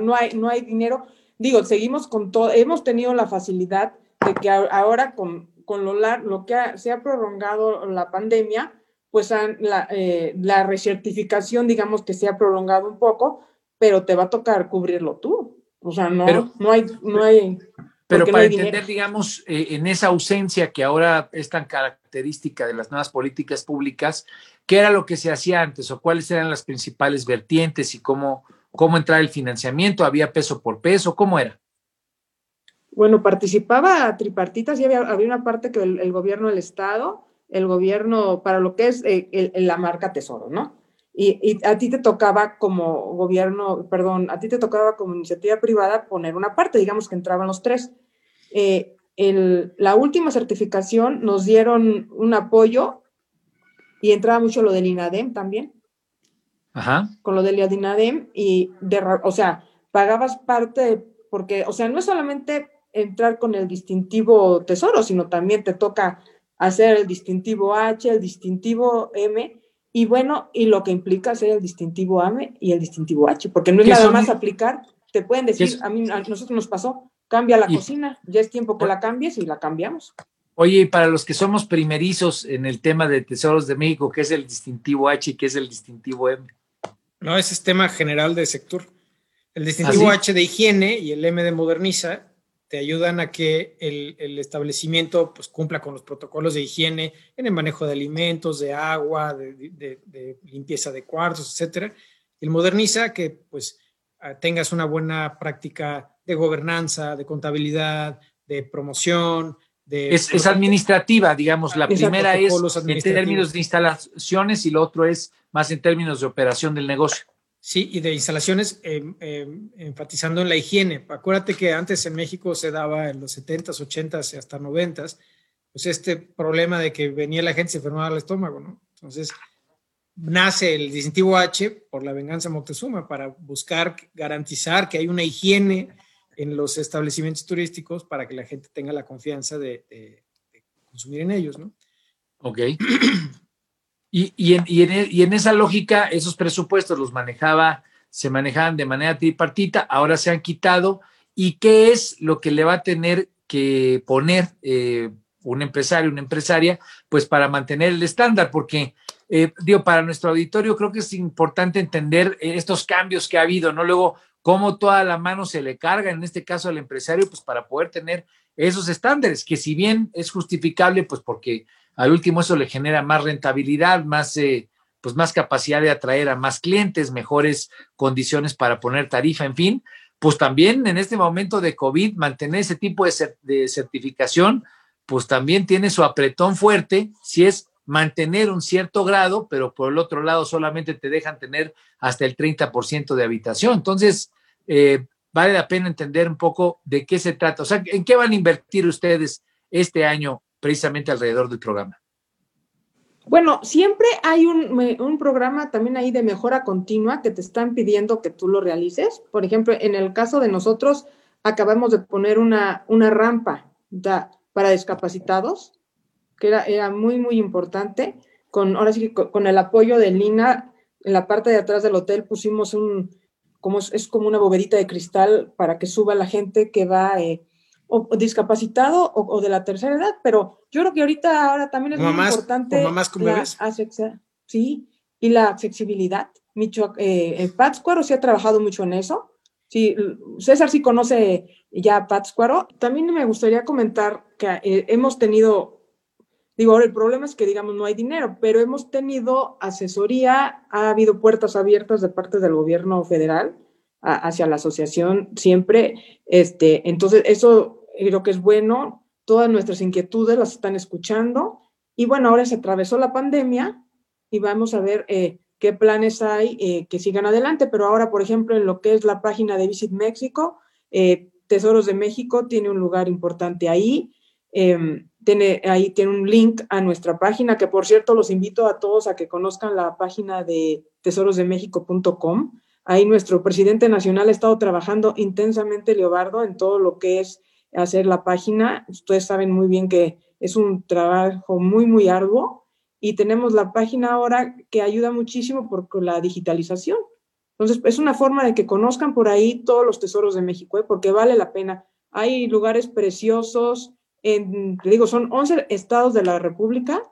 no hay, no hay dinero. Digo, seguimos con todo, hemos tenido la facilidad de que ahora con, con lo, lo que se ha prolongado la pandemia, pues la, eh, la recertificación, digamos que se ha prolongado un poco, pero te va a tocar cubrirlo tú. O sea, no, no hay, no hay. Pero para entender, digamos, eh, en esa ausencia que ahora es tan característica de las nuevas políticas públicas, ¿qué era lo que se hacía antes o cuáles eran las principales vertientes y cómo, cómo entrar el financiamiento? ¿Había peso por peso? ¿Cómo era? Bueno, participaba tripartitas y había, había una parte que el, el gobierno del Estado, el gobierno para lo que es eh, la marca Tesoro, ¿no? Y, a ti te tocaba como gobierno, perdón, a ti te tocaba como iniciativa privada poner una parte, digamos que entraban los tres. Eh, la última certificación nos dieron un apoyo y entraba mucho lo del INADEM también. Ajá. Con lo del INADEM y, de, o sea, pagabas parte, porque, o sea, no es solamente entrar con el distintivo tesoro, sino también te toca hacer el distintivo H, el distintivo M, y bueno, y lo que implica hacer el distintivo M y el distintivo H, porque no es nada más aplicar, te pueden decir, a mí, a nosotros nos pasó, cambia la cocina, ya es tiempo que la cambies y la cambiamos. Oye, y para los que somos primerizos en el tema de Tesoros de México, ¿qué es el distintivo H y qué es el distintivo M? No, ese es tema general de sector. El distintivo ¿Ah, H de higiene y el M de moderniza te ayudan a que el, establecimiento pues, cumpla con los protocolos de higiene en el manejo de alimentos, de agua, de, limpieza de cuartos, etcétera. El moderniza que pues ah, tengas una buena práctica de gobernanza, de contabilidad, de promoción, de... Es, administrativa, digamos. La primera es en términos de instalaciones y lo otro es más en términos de operación del negocio. Sí, y de instalaciones, em, em, enfatizando en la higiene. Acuérdate que antes en México se daba en los 70s, 80s y hasta 90s, pues este problema de que venía la gente y se enfermaba el estómago, ¿no? Entonces, nace el distintivo H por la venganza Moctezuma para buscar garantizar que hay una higiene en los establecimientos turísticos para que la gente tenga la confianza de, de consumir en ellos, ¿no? Ok. Y, en, esa lógica, esos presupuestos los manejaba, se manejaban de manera tripartita, ahora se han quitado. ¿Y qué es lo que le va a tener que poner eh, un empresario, una empresaria, pues para mantener el estándar? Porque, eh, digo, para nuestro auditorio creo que es importante entender estos cambios que ha habido, ¿no? Luego, cómo toda la mano se le carga, en este caso al empresario, pues para poder tener esos estándares, que si bien es justificable, pues porque al último eso le genera más rentabilidad, más, eh, pues más capacidad de atraer a más clientes, mejores condiciones para poner tarifa, en fin, pues también en este momento de COVID, mantener ese tipo de, certificación, pues también tiene su apretón fuerte si es mantener un cierto grado, pero por el otro lado solamente te dejan tener hasta el 30% de habitación. Entonces, eh, vale la pena entender un poco de qué se trata. O sea, ¿en qué van a invertir ustedes este año precisamente alrededor del programa? Bueno, siempre hay un, programa también ahí de mejora continua que te están pidiendo que tú lo realices. Por ejemplo, en el caso de nosotros, acabamos de poner una, una rampa para discapacitados, que era, era, muy, muy importante. Con, ahora sí, con, con el apoyo de Lina, en la parte de atrás del hotel pusimos un, como es, como una bovedita de cristal para que suba la gente que va eh, o, discapacitado o, de la tercera edad, pero yo creo que ahorita ahora también es muy importante mamás con sí, y la accesibilidad. Micho, eh, en Pátzcuaro sí ha trabajado mucho en eso. Sí, César sí conoce ya Pátzcuaro. También me gustaría comentar que eh, hemos tenido Digo, ahora el problema es que, digamos, no hay dinero, pero hemos tenido asesoría, ha habido puertas abiertas de parte del gobierno federal hacia la asociación siempre. Este, entonces, eso creo que es bueno. Todas nuestras inquietudes las están escuchando. Y bueno, ahora se atravesó la pandemia y vamos a ver eh, qué planes hay eh, que sigan adelante. Pero ahora, por ejemplo, en lo que es la página de Visit México, eh, Tesoros de México tiene un lugar importante ahí. Em, tiene, ahí tiene un link a nuestra página, que por cierto los invito a todos a que conozcan la página de tesorosdemexico.com. Ahí nuestro presidente nacional ha estado trabajando intensamente, Leobardo, en todo lo que es hacer la página. Ustedes saben muy bien que es un trabajo muy, muy arduo y tenemos la página ahora que ayuda muchísimo por la digitalización. Entonces, es una forma de que conozcan por ahí todos los tesoros de México, ¿eh? porque vale la pena. Hay lugares preciosos, en, te digo, son 11 estados de la República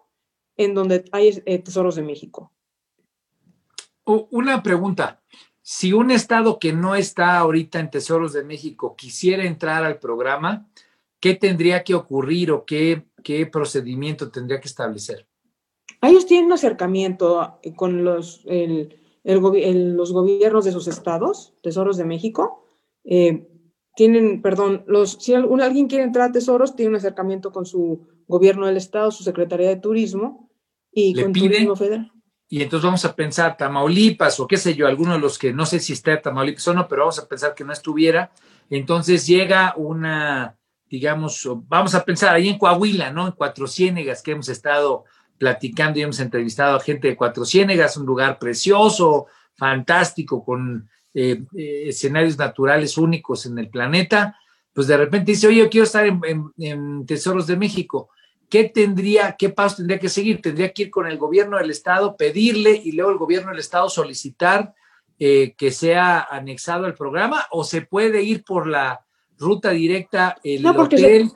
en donde hay eh, tesoros de México. Una pregunta. Si un estado que no está ahorita en Tesoros de México quisiera entrar al programa, ¿qué tendría que ocurrir o qué, qué procedimiento tendría que establecer? Ellos tienen un acercamiento con los, el, los gobiernos de sus estados, Tesoros de México. Eh, tienen, perdón, los, si alguien quiere entrar a Tesoros, tiene un acercamiento con su gobierno del Estado, su Secretaría de Turismo y con Turismo Federal. Y entonces vamos a pensar Tamaulipas o qué sé yo, alguno de los que no sé si está Tamaulipas o no, pero vamos a pensar que no estuviera. Entonces llega una, digamos, vamos a pensar ahí en Coahuila, ¿no? En Cuatro Ciénegas, que hemos estado platicando y hemos entrevistado a gente de Cuatro Ciénegas, un lugar precioso, fantástico, con eh, eh, escenarios naturales únicos en el planeta, pues de repente dice, oye, yo quiero estar en, Tesoros de México. ¿Qué tendría, qué paso tendría que seguir? ¿Tendría que ir con el gobierno del Estado, pedirle y luego el gobierno del Estado solicitar eh, que sea anexado al programa? ¿O se puede ir por la ruta directa el no, porque Se,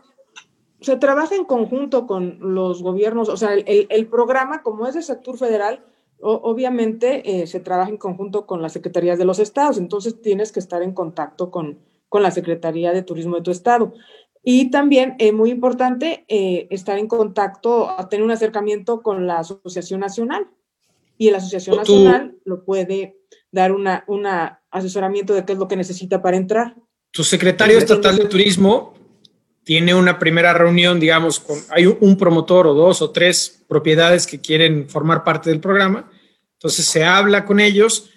se, trabaja en conjunto con los gobiernos, o sea, el, el programa, como es de sector federal, obviamente eh, se trabaja en conjunto con las secretarías de los estados, entonces tienes que estar en contacto con, con la Secretaría de Turismo de tu estado. Y también es muy importante eh, estar en contacto, tener un acercamiento con la Asociación Nacional. Y la Asociación Nacional lo puede dar una, una asesoramiento de qué es lo que necesita para entrar. Tu secretario estatal de Turismo tiene una primera reunión, digamos, con, hay un promotor o dos o tres propiedades que quieren formar parte del programa. Entonces se habla con ellos,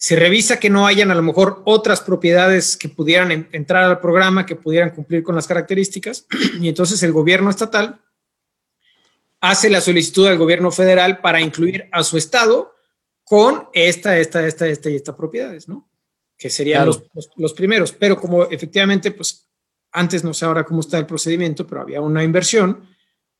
se revisa que no hayan a lo mejor otras propiedades que pudieran entrar al programa, que pudieran cumplir con las características, y entonces el gobierno estatal hace la solicitud al gobierno federal para incluir a su estado con esta, esta, esta, esta y estas propiedades, ¿no? Que serían los, los, primeros. Pero como efectivamente, pues antes no sé ahora cómo está el procedimiento, pero había una inversión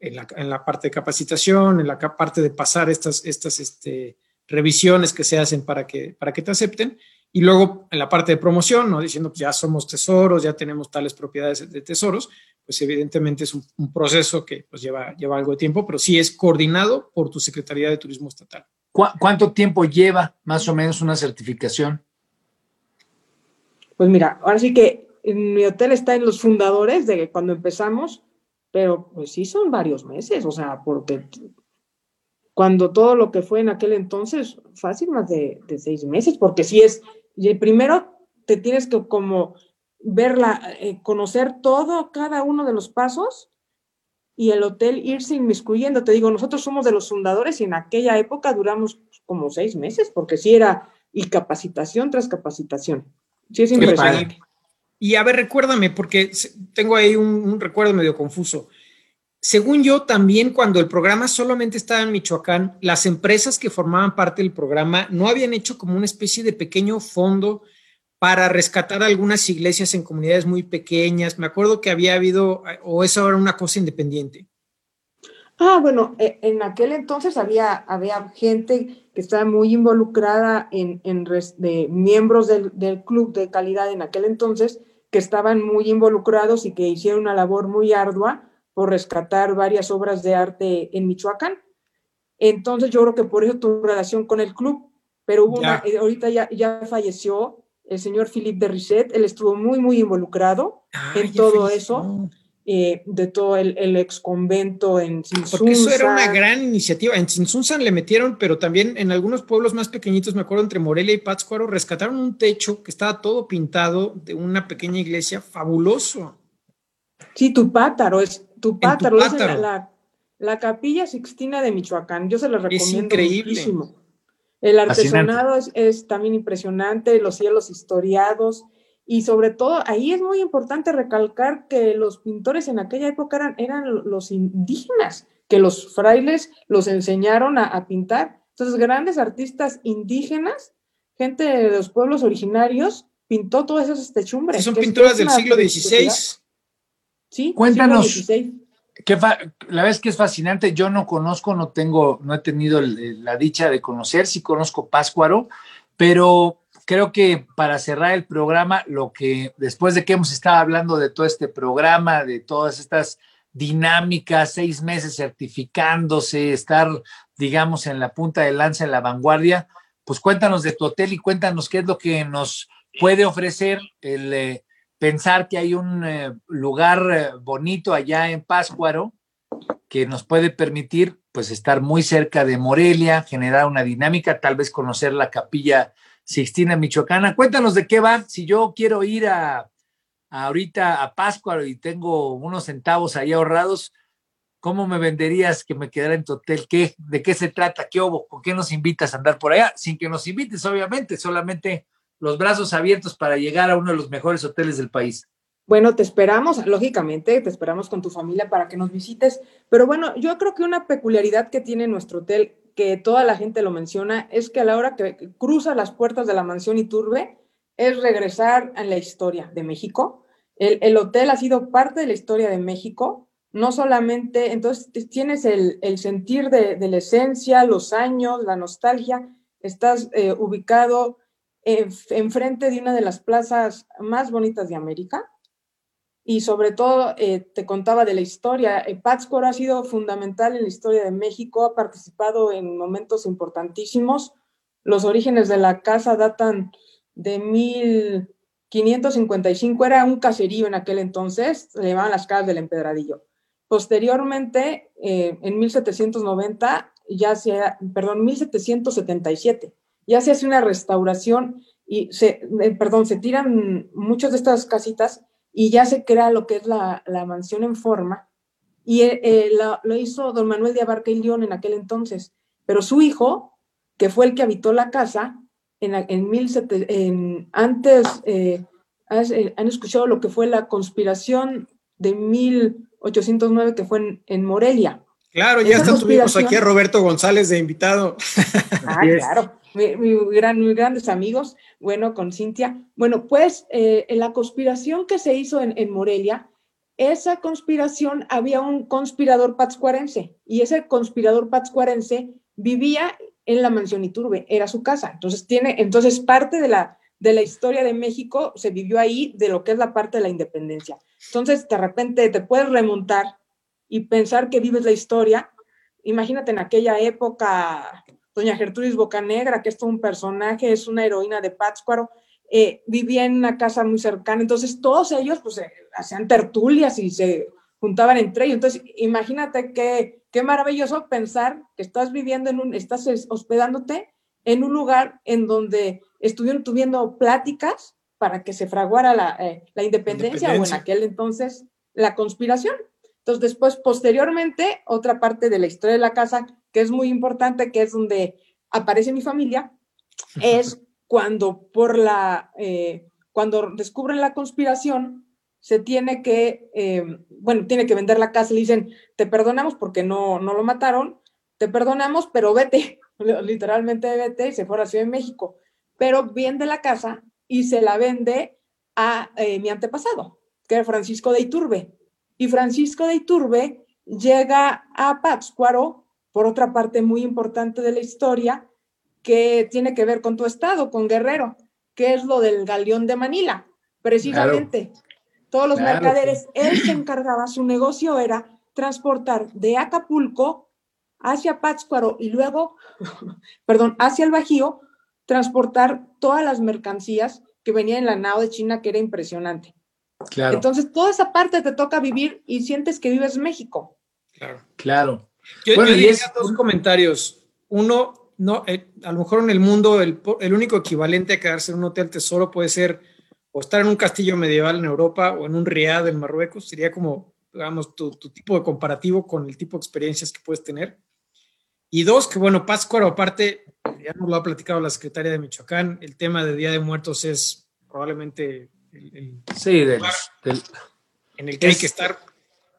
en la, en la parte de capacitación, en la parte de pasar estas, estas este, revisiones que se hacen para que, para que te acepten. Y luego en la parte de promoción, ¿no? diciendo, pues ya somos tesoros, ya tenemos tales propiedades de tesoros, pues evidentemente es un, proceso que pues lleva, lleva algo de tiempo, pero sí es coordinado por tu Secretaría de Turismo Estatal. ¿Cuánto tiempo lleva más o menos una certificación? Pues mira, ahora sí que mi hotel está en los fundadores de cuando empezamos, pero pues sí son varios meses, o sea, porque cuando todo lo que fue en aquel entonces, fácil más de, seis meses, porque si es, primero te tienes que como verla, eh, conocer todo, cada uno de los pasos, y el hotel irse inmiscuyendo. Te digo, nosotros somos de los fundadores y en aquella época duramos como seis meses, porque sí era y capacitación tras capacitación. Sí, es impresionante. Y a ver, recuérdame, porque tengo ahí un, recuerdo medio confuso. Según yo, también cuando el programa solamente estaba en Michoacán, las empresas que formaban parte del programa no habían hecho como una especie de pequeño fondo para rescatar algunas iglesias en comunidades muy pequeñas. Me acuerdo que había habido, o eso era una cosa independiente. Ah, bueno, e, en aquel entonces había, había gente que estaba muy involucrada en, de miembros del, del, club de calidad en aquel entonces, que estaban muy involucrados y que hicieron una labor muy ardua por rescatar varias obras de arte en Michoacán. Entonces yo creo que por eso tu relación con el club, pero hubo una, eh, ahorita ya, ya falleció el señor Philippe de Risset, él estuvo muy, muy involucrado en todo eso. Eh, de todo el, ex convento en Sinsunzan. Porque eso era una gran iniciativa. En Sinsunzan le metieron, pero también en algunos pueblos más pequeñitos, me acuerdo, entre Morelia y Pátzcuaro, rescataron un techo que estaba todo pintado de una pequeña iglesia fabuloso. Sí, tu pátaro es tu pátaro, Es la, capilla Sixtina de Michoacán. Yo se la recomiendo. Es increíble. Muchísimo. El artesanado es, es, también impresionante, los cielos historiados. Y sobre todo, ahí es muy importante recalcar que los pintores en aquella época eran, eran los indígenas, que los frailes los enseñaron a, pintar. Entonces, grandes artistas indígenas, gente de los pueblos originarios, pintó todas esas techumbres. son pinturas del siglo XVI. Sí, cuéntanos. Que la vez que es fascinante, yo no conozco, no tengo, no he tenido la dicha de conocer, sí conozco Páscuaro, pero creo que para cerrar el programa, lo que después de que hemos estado hablando de todo este programa, de todas estas dinámicas, seis meses certificándose, estar, digamos, en la punta de lanza, en la vanguardia, pues cuéntanos de tu hotel y cuéntanos qué es lo que nos puede ofrecer el eh, pensar que hay un eh, lugar eh, bonito allá en Páscuaro que nos puede permitir pues estar muy cerca de Morelia, generar una dinámica, tal vez conocer la capilla Sixtina Michoacana. Cuéntanos de qué va. Si yo quiero ir a, ahorita a Pascua y tengo unos centavos ahí ahorrados, ¿cómo me venderías que me quedara en tu hotel? ¿Qué, ¿De qué se trata? ¿Qué hubo? ¿Con qué nos invitas a andar por allá? Sin que nos invites, obviamente, solamente los brazos abiertos para llegar a uno de los mejores hoteles del país. Bueno, te esperamos, lógicamente, te esperamos con tu familia para que nos visites. Pero bueno, yo creo que una peculiaridad que tiene nuestro hotel que toda la gente lo menciona, es que a la hora que cruza las puertas de la mansión Iturbe, es regresar a la historia de México. El, hotel ha sido parte de la historia de México, no solamente, entonces tienes el, sentir de, la esencia, los años, la nostalgia, estás eh, ubicado enfrente de una de las plazas más bonitas de América, y sobre todo eh, te contaba de la historia. Eh, Pátzcuaro ha sido fundamental en la historia de México, ha participado en momentos importantísimos. Los orígenes de la casa datan de 1555, era un caserío en aquel entonces, se llamaban las casas del empedradillo. Posteriormente, eh, en 1790, ya se, perdón, 1777, ya se hace una restauración y se, perdón, se tiran muchas de estas casitas y ya se crea lo que es la, mansión en forma. Y eh, eh, lo, hizo don Manuel de Abarca y León en aquel entonces. Pero su hijo, que fue el que habitó la casa, en, en, mil en antes eh, han escuchado lo que fue la conspiración de 1809 que fue en, Morelia. Claro, ya está tuvimos aquí a Roberto González de invitado. Ah, claro mi, gran, mis grandes amigos, bueno, con Cintia. Bueno, pues eh, en la conspiración que se hizo en, en, Morelia, esa conspiración había un conspirador patzcuarense y ese conspirador patzcuarense vivía en la mansión Iturbe, era su casa. Entonces, tiene, entonces parte de la, de la historia de México se vivió ahí, de lo que es la parte de la independencia. Entonces, de repente te puedes remontar y pensar que vives la historia. Imagínate en aquella época, doña Gertrudis Bocanegra, que es todo un personaje, es una heroína de Pátzcuaro, eh, vivía en una casa muy cercana, entonces todos ellos pues eh, hacían tertulias y se juntaban entre ellos, entonces imagínate qué, qué maravilloso pensar que estás viviendo en un, estás hospedándote en un lugar en donde estuvieron tuviendo pláticas para que se fraguara la, eh, la independencia, o en aquel entonces la conspiración. Entonces, después, posteriormente, otra parte de la historia de la casa, que es muy importante, que es donde aparece mi familia, es cuando por la, eh, cuando descubren la conspiración, se tiene que, eh, bueno, tiene que vender la casa, le dicen, te perdonamos porque no, no lo mataron, te perdonamos, pero vete, literalmente vete, y se fue a la Ciudad de México, pero vende la casa y se la vende a eh, mi antepasado, que era Francisco de Iturbe. Y Francisco de Iturbe llega a Pátzcuaro, por otra parte muy importante de la historia, que tiene que ver con tu estado, con Guerrero, que es lo del galeón de Manila, precisamente. Todos los mercaderes, él se encargaba, su negocio era transportar de Acapulco hacia Pátzcuaro y luego, perdón, hacia el Bajío, transportar todas las mercancías que venían en la nao de China, que era impresionante. Claro. Entonces, toda esa parte te toca vivir y sientes que vives México. Claro. Claro. Yo, bueno, y es... dos comentarios. Uno, no, eh, a lo mejor en el mundo el, el, único equivalente a quedarse en un hotel tesoro puede ser o estar en un castillo medieval en Europa o en un riad en Marruecos. Sería como, digamos, tu, tu tipo de comparativo con el tipo de experiencias que puedes tener. Y dos, que bueno, Pátzcuaro, aparte, ya nos lo ha platicado la secretaria de Michoacán, el tema de Día de Muertos es probablemente el, sí, del, en el que hay que estar.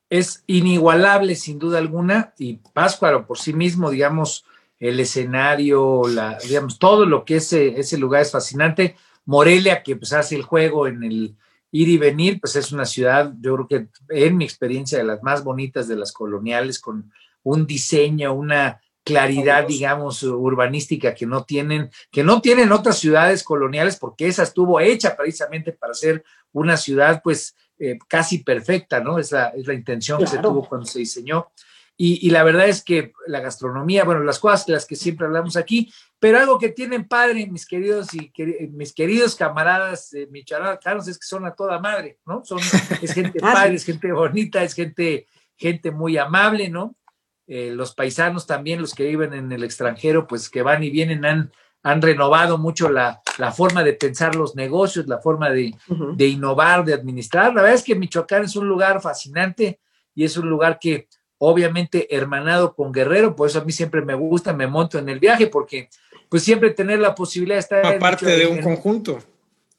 Es inigualable, sin duda alguna, y Pátzcuaro por sí mismo, digamos, el escenario, la, digamos, todo lo que ese, ese lugar es fascinante. Morelia, que pues hace el juego en el ir y venir, pues es una ciudad, yo creo que en mi experiencia, de las más bonitas de las coloniales, con un diseño, una claridad, digamos, urbanística que no tienen, que no tienen otras ciudades coloniales, porque esa estuvo hecha precisamente para ser una ciudad, pues, eh, casi perfecta, ¿no? Es la, es la intención que se tuvo cuando se diseñó. Y, y, la verdad es que la gastronomía, bueno, las cosas las que siempre hablamos aquí, pero algo que tienen padre, mis queridos y mis queridos camaradas eh, michoacanos, es que son a toda madre, ¿no? Son, es gente padre, es gente bonita, es gente, gente muy amable, ¿no? Eh, los paisanos también, los que viven en el extranjero, pues que van y vienen, han, han renovado mucho la, la forma de pensar los negocios, la forma de, de, innovar, de administrar. La verdad es que Michoacán es un lugar fascinante y es un lugar que obviamente hermanado con Guerrero, por eso a mí siempre me gusta, me monto en el viaje, porque pues siempre tener la posibilidad de estar... Aparte de un conjunto.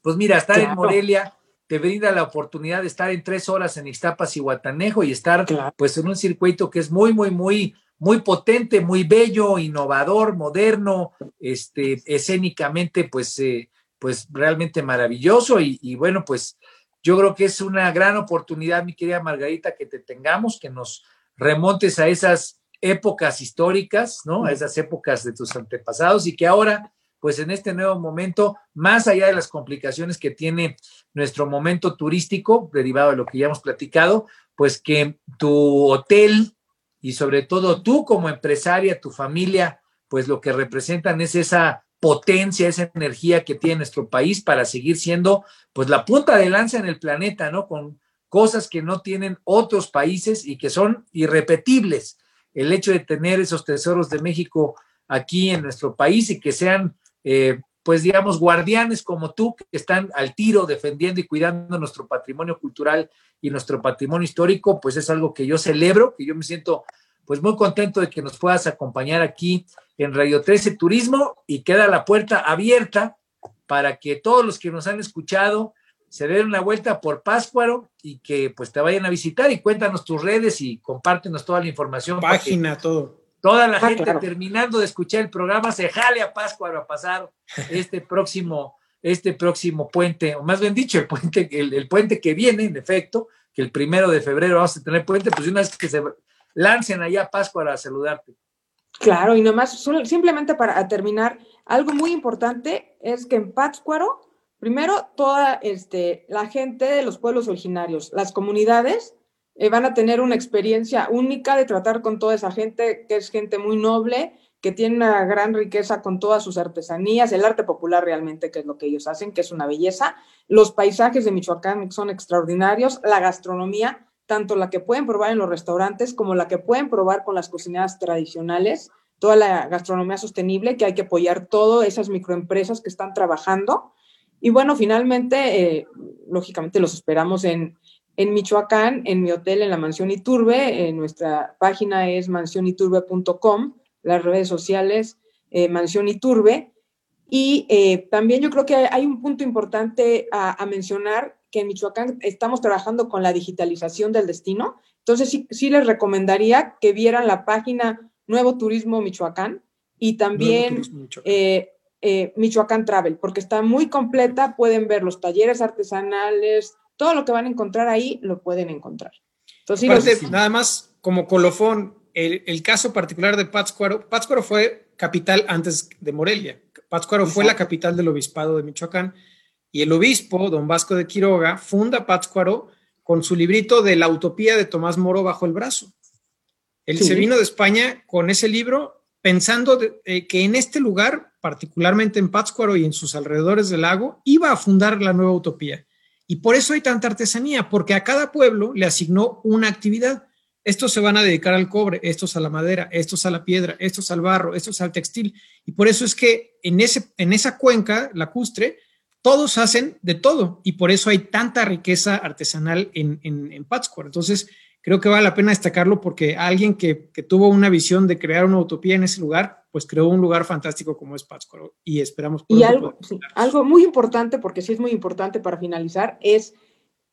Pues mira, estar en Morelia te brinda la oportunidad de estar en tres horas en Ixtapas y Guatanejo y estar pues en un circuito que es muy, muy, muy, muy potente, muy bello, innovador, moderno, este, escénicamente pues, eh, pues realmente maravilloso y, y, bueno, pues yo creo que es una gran oportunidad, mi querida Margarita, que te tengamos, que nos remontes a esas épocas históricas, ¿no? A esas épocas de tus antepasados y que ahora pues en este nuevo momento, más allá de las complicaciones que tiene nuestro momento turístico, derivado de lo que ya hemos platicado, pues que tu hotel y sobre todo tú como empresaria, tu familia, pues lo que representan es esa potencia, esa energía que tiene nuestro país para seguir siendo pues la punta de lanza en el planeta, ¿no? Con cosas que no tienen otros países y que son irrepetibles. El hecho de tener esos tesoros de México aquí en nuestro país y que sean eh, pues digamos, guardianes como tú que están al tiro defendiendo y cuidando nuestro patrimonio cultural y nuestro patrimonio histórico, pues es algo que yo celebro, que yo me siento pues muy contento de que nos puedas acompañar aquí en Radio 13 Turismo y queda la puerta abierta para que todos los que nos han escuchado se den una vuelta por Páscuaro y que pues te vayan a visitar y cuéntanos tus redes y compártenos toda la información. Página, todo Toda la ah, gente terminando de escuchar el programa se jale a Pascua a pasar este próximo, este próximo puente, o más bien dicho, el puente, el, puente que viene, en efecto, que el primero de febrero vamos a tener puente, pues una vez que se lancen allá a Pascua a saludarte. Claro, y nomás, simplemente para terminar, algo muy importante es que en Pátzcuaro, primero, toda este, la gente de los pueblos originarios, las comunidades, eh, van a tener una experiencia única de tratar con toda esa gente que es gente muy noble, que tiene una gran riqueza con todas sus artesanías, el arte popular realmente, que es lo que ellos hacen, que es una belleza. Los paisajes de Michoacán son extraordinarios, la gastronomía, tanto la que pueden probar en los restaurantes como la que pueden probar con las cocineras tradicionales, toda la gastronomía sostenible, que hay que apoyar todas esas microempresas que están trabajando. Y bueno, finalmente, eh, lógicamente los esperamos en en Michoacán, en mi hotel, en la Mansión Iturbe. En nuestra página es mansioniturbe.com, las redes sociales, eh, Mansión Iturbe. Y eh, también yo creo que hay un punto importante a, mencionar, que en Michoacán estamos trabajando con la digitalización del destino. Entonces, sí, sí les recomendaría que vieran la página Nuevo Turismo Michoacán y también eh, eh, Michoacán Travel, porque está muy completa, pueden ver los talleres artesanales, todo lo que van a encontrar ahí lo pueden encontrar. Entonces, nada más como colofón, el, caso particular de Pátzcuaro, Pátzcuaro fue capital antes de Morelia. Pátzcuaro fue la capital del obispado de Michoacán y el obispo, don Vasco de Quiroga, funda Pátzcuaro con su librito de la utopía de Tomás Moro bajo el brazo. Él se vino de España con ese libro pensando eh, que en este lugar, particularmente en Pátzcuaro y en sus alrededores del lago, iba a fundar la nueva utopía. Y por eso hay tanta artesanía, porque a cada pueblo le asignó una actividad. Estos se van a dedicar al cobre, estos a la madera, estos a la piedra, estos al barro, estos al textil. Y por eso es que en, ese, en esa cuenca lacustre, todos hacen de todo. Y por eso hay tanta riqueza artesanal en, en, Pátzcuaro. Entonces, creo que vale la pena destacarlo porque alguien que, que, tuvo una visión de crear una utopía en ese lugar, pues creó un lugar fantástico como es Pátzcuaro. Y esperamos. Y algo, algo muy importante, porque sí es muy importante para finalizar, es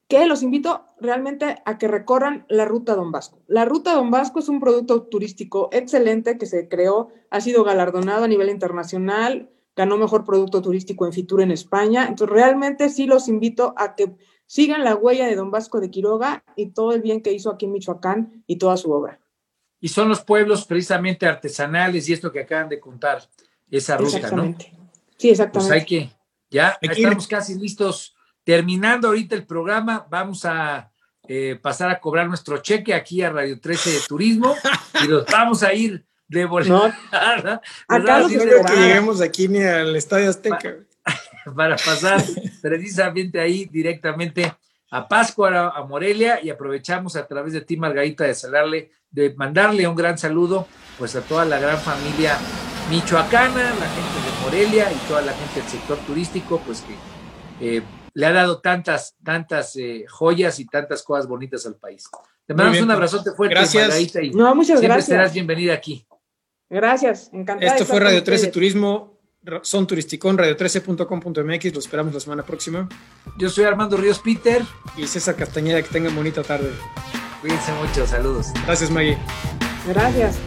que los invito realmente a que recorran la ruta Don Vasco. La ruta Don Vasco es un producto turístico excelente que se creó, ha sido galardonado a nivel internacional, ganó mejor producto turístico en Fitur en España. Entonces, realmente sí los invito a que sigan la huella de Don Vasco de Quiroga y todo el bien que hizo aquí en Michoacán y toda su obra. Y son los pueblos precisamente artesanales y esto que acaban de contar, esa ruta, exactamente. Sí, exactamente. Pues hay que, ya estamos casi listos Terminando ahorita el programa, vamos a eh, pasar a cobrar nuestro cheque aquí a Radio 13 de Turismo y nos vamos a ir de volada. No, acá no creo que lleguemos aquí ni al Estadio Azteca. Para, pasar precisamente ahí directamente a Pascua, a, Morelia, y aprovechamos a través de ti, Margarita, de salarle, de mandarle un gran saludo pues a toda la gran familia michoacana, la gente de Morelia y toda la gente del sector turístico, pues que eh, le ha dado tantas, tantas eh, joyas y tantas cosas bonitas al país. Te mandamos un abrazote fuerte, gracias. Y no, muchas siempre serás bienvenida aquí. Gracias, encantada. Esto fue Radio 13 Turismo, son turisticón, radio13.com.mx, lo esperamos la semana próxima. Yo soy Armando Ríos Peter. Y César Castañeda, que tengan bonita tarde. Cuídense mucho, saludos. Gracias, Maggie. Gracias.